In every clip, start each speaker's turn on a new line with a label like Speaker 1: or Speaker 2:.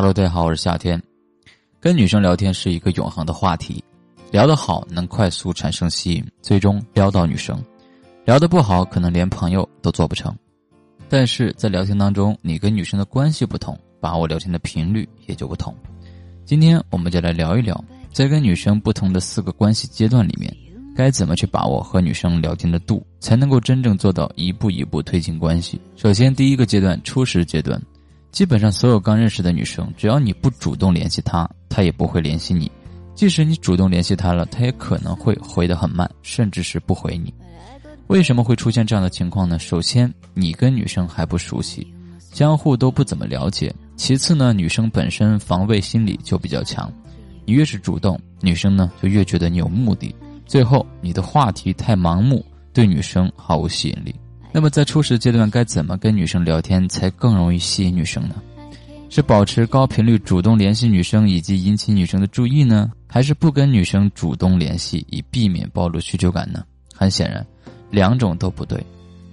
Speaker 1: Hello，大家好，我是夏天。跟女生聊天是一个永恒的话题，聊得好能快速产生吸引，最终撩到女生；聊得不好，可能连朋友都做不成。但是在聊天当中，你跟女生的关系不同，把握聊天的频率也就不同。今天我们就来聊一聊，在跟女生不同的四个关系阶段里面，该怎么去把握和女生聊天的度，才能够真正做到一步一步推进关系。首先，第一个阶段初始阶段。基本上所有刚认识的女生，只要你不主动联系她，她也不会联系你；即使你主动联系她了，她也可能会回得很慢，甚至是不回你。为什么会出现这样的情况呢？首先，你跟女生还不熟悉，相互都不怎么了解；其次呢，女生本身防卫心理就比较强，你越是主动，女生呢就越觉得你有目的；最后，你的话题太盲目，对女生毫无吸引力。那么在初始阶段该怎么跟女生聊天才更容易吸引女生呢？是保持高频率主动联系女生以及引起女生的注意呢，还是不跟女生主动联系以避免暴露需求感呢？很显然，两种都不对。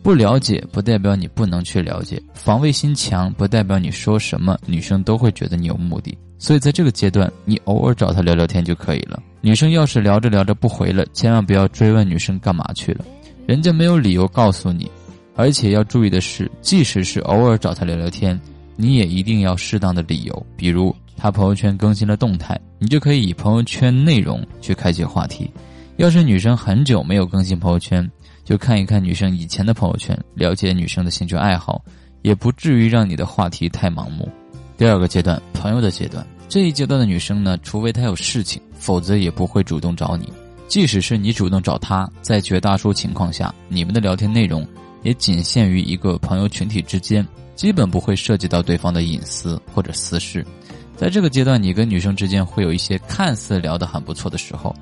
Speaker 1: 不了解不代表你不能去了解，防卫心强不代表你说什么女生都会觉得你有目的。所以在这个阶段，你偶尔找她聊聊天就可以了。女生要是聊着聊着不回了，千万不要追问女生干嘛去了，人家没有理由告诉你。而且要注意的是，即使是偶尔找他聊聊天，你也一定要适当的理由，比如他朋友圈更新了动态，你就可以以朋友圈内容去开启话题。要是女生很久没有更新朋友圈，就看一看女生以前的朋友圈，了解女生的兴趣爱好，也不至于让你的话题太盲目。第二个阶段，朋友的阶段，这一阶段的女生呢，除非她有事情，否则也不会主动找你。即使是你主动找她，在绝大多数情况下，你们的聊天内容。也仅限于一个朋友群体之间，基本不会涉及到对方的隐私或者私事。在这个阶段，你跟女生之间会有一些看似聊得很不错的时候，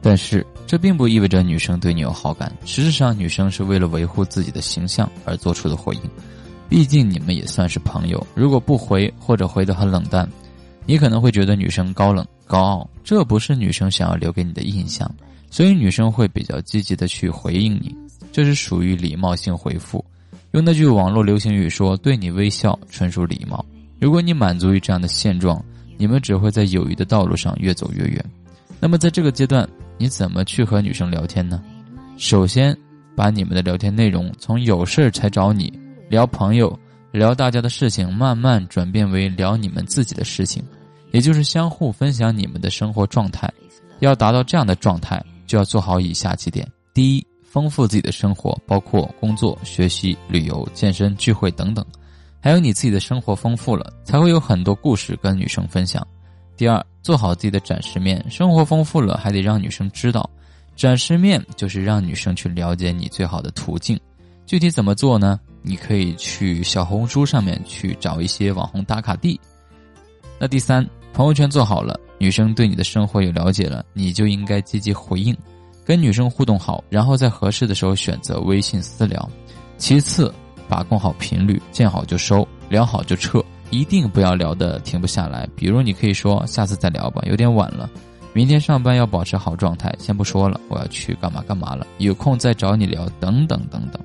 Speaker 1: 但是这并不意味着女生对你有好感。实质上，女生是为了维护自己的形象而做出的回应。毕竟你们也算是朋友，如果不回或者回得很冷淡，你可能会觉得女生高冷高傲，这不是女生想要留给你的印象。所以女生会比较积极的去回应你。这是属于礼貌性回复，用那句网络流行语说：“对你微笑纯属礼貌。”如果你满足于这样的现状，你们只会在友谊的道路上越走越远。那么在这个阶段，你怎么去和女生聊天呢？首先，把你们的聊天内容从有事儿才找你聊朋友、聊大家的事情，慢慢转变为聊你们自己的事情，也就是相互分享你们的生活状态。要达到这样的状态，就要做好以下几点：第一。丰富自己的生活，包括工作、学习、旅游、健身、聚会等等，还有你自己的生活丰富了，才会有很多故事跟女生分享。第二，做好自己的展示面，生活丰富了，还得让女生知道。展示面就是让女生去了解你最好的途径。具体怎么做呢？你可以去小红书上面去找一些网红打卡地。那第三，朋友圈做好了，女生对你的生活有了解了，你就应该积极回应。跟女生互动好，然后在合适的时候选择微信私聊。其次，把控好频率，见好就收，聊好就撤，一定不要聊的停不下来。比如，你可以说下次再聊吧，有点晚了，明天上班要保持好状态，先不说了，我要去干嘛干嘛了，有空再找你聊，等等等等。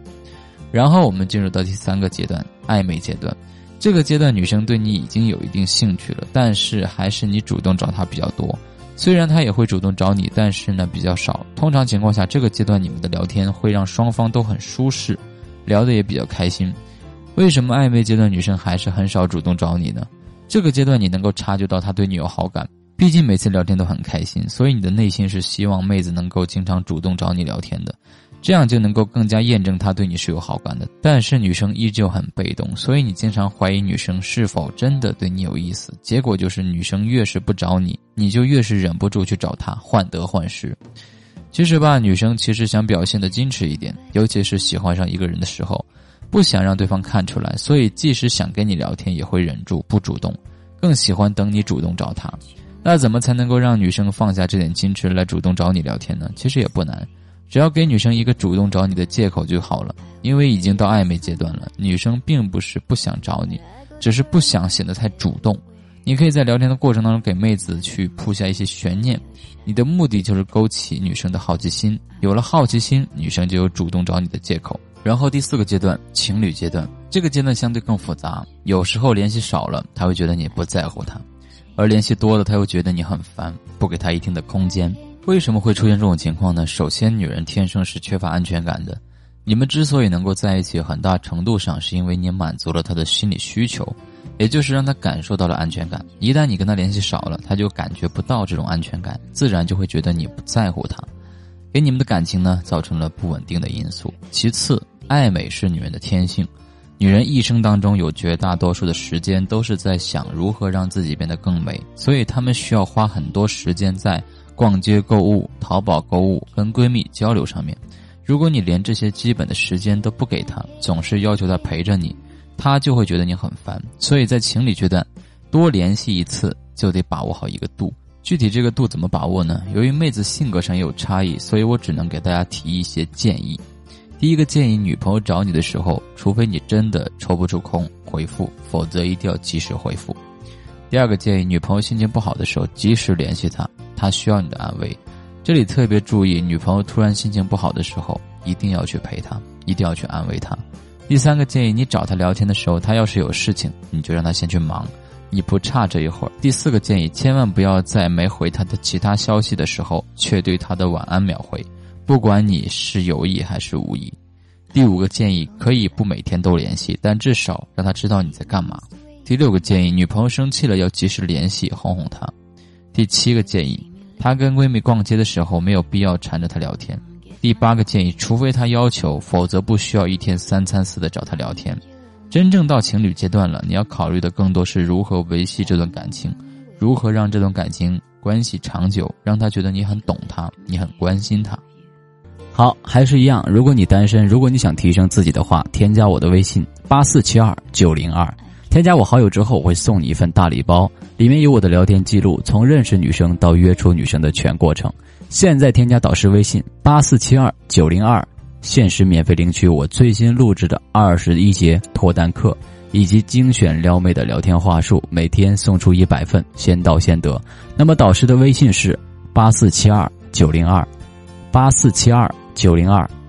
Speaker 1: 然后我们进入到第三个阶段，暧昧阶段。这个阶段，女生对你已经有一定兴趣了，但是还是你主动找她比较多。虽然他也会主动找你，但是呢比较少。通常情况下，这个阶段你们的聊天会让双方都很舒适，聊得也比较开心。为什么暧昧阶段女生还是很少主动找你呢？这个阶段你能够察觉到他对你有好感，毕竟每次聊天都很开心，所以你的内心是希望妹子能够经常主动找你聊天的。这样就能够更加验证他对你是有好感的，但是女生依旧很被动，所以你经常怀疑女生是否真的对你有意思。结果就是女生越是不找你，你就越是忍不住去找她，患得患失。其实吧，女生其实想表现的矜持一点，尤其是喜欢上一个人的时候，不想让对方看出来，所以即使想跟你聊天，也会忍住不主动，更喜欢等你主动找她。那怎么才能够让女生放下这点矜持来主动找你聊天呢？其实也不难。只要给女生一个主动找你的借口就好了，因为已经到暧昧阶段了，女生并不是不想找你，只是不想显得太主动。你可以在聊天的过程当中给妹子去铺下一些悬念，你的目的就是勾起女生的好奇心，有了好奇心，女生就有主动找你的借口。然后第四个阶段，情侣阶段，这个阶段相对更复杂，有时候联系少了，他会觉得你不在乎他；而联系多了，他又觉得你很烦，不给他一定的空间。为什么会出现这种情况呢？首先，女人天生是缺乏安全感的。你们之所以能够在一起，很大程度上是因为你满足了她的心理需求，也就是让她感受到了安全感。一旦你跟她联系少了，她就感觉不到这种安全感，自然就会觉得你不在乎她，给你们的感情呢造成了不稳定的因素。其次，爱美是女人的天性，女人一生当中有绝大多数的时间都是在想如何让自己变得更美，所以她们需要花很多时间在逛街购物、淘宝购物、跟闺蜜交流上面。如果你连这些基本的时间都不给她，总是要求她陪着你，她就会觉得你很烦。所以在情侣阶段，多联系一次就得把握好一个度。具体这个度怎么把握呢？由于妹子性格上也有差异，所以我只能给大家提一些建议。第一个建议，女朋友找你的时候，除非你真的抽不出空回复，否则一定要及时回复。第二个建议，女朋友心情不好的时候，及时联系她，她需要你的安慰。这里特别注意，女朋友突然心情不好的时候，一定要去陪她，一定要去安慰她。第三个建议，你找她聊天的时候，她要是有事情，你就让她先去忙，你不差这一会儿。第四个建议，千万不要在没回她的其他消息的时候，却对她的晚安秒回，不管你是有意还是无意。第五个建议，可以不每天都联系，但至少让他知道你在干嘛。第六个建议，女朋友生气了要及时联系，哄哄她。第七个建议。她跟闺蜜逛街的时候，没有必要缠着她聊天。第八个建议，除非她要求，否则不需要一天三餐似的找她聊天。真正到情侣阶段了，你要考虑的更多是如何维系这段感情，如何让这段感情关系长久，让她觉得你很懂她，你很关心她。
Speaker 2: 好，还是一样，如果你单身，如果你想提升自己的话，添加我的微信八四七二九零二。添加我好友之后，我会送你一份大礼包，里面有我的聊天记录，从认识女生到约出女生的全过程。现在添加导师微信八四七二九零二，限时免费领取我最新录制的二十一节脱单课，以及精选撩妹的聊天话术，每天送出一百份，先到先得。那么导师的微信是八四七二九零二，八四七二九零二。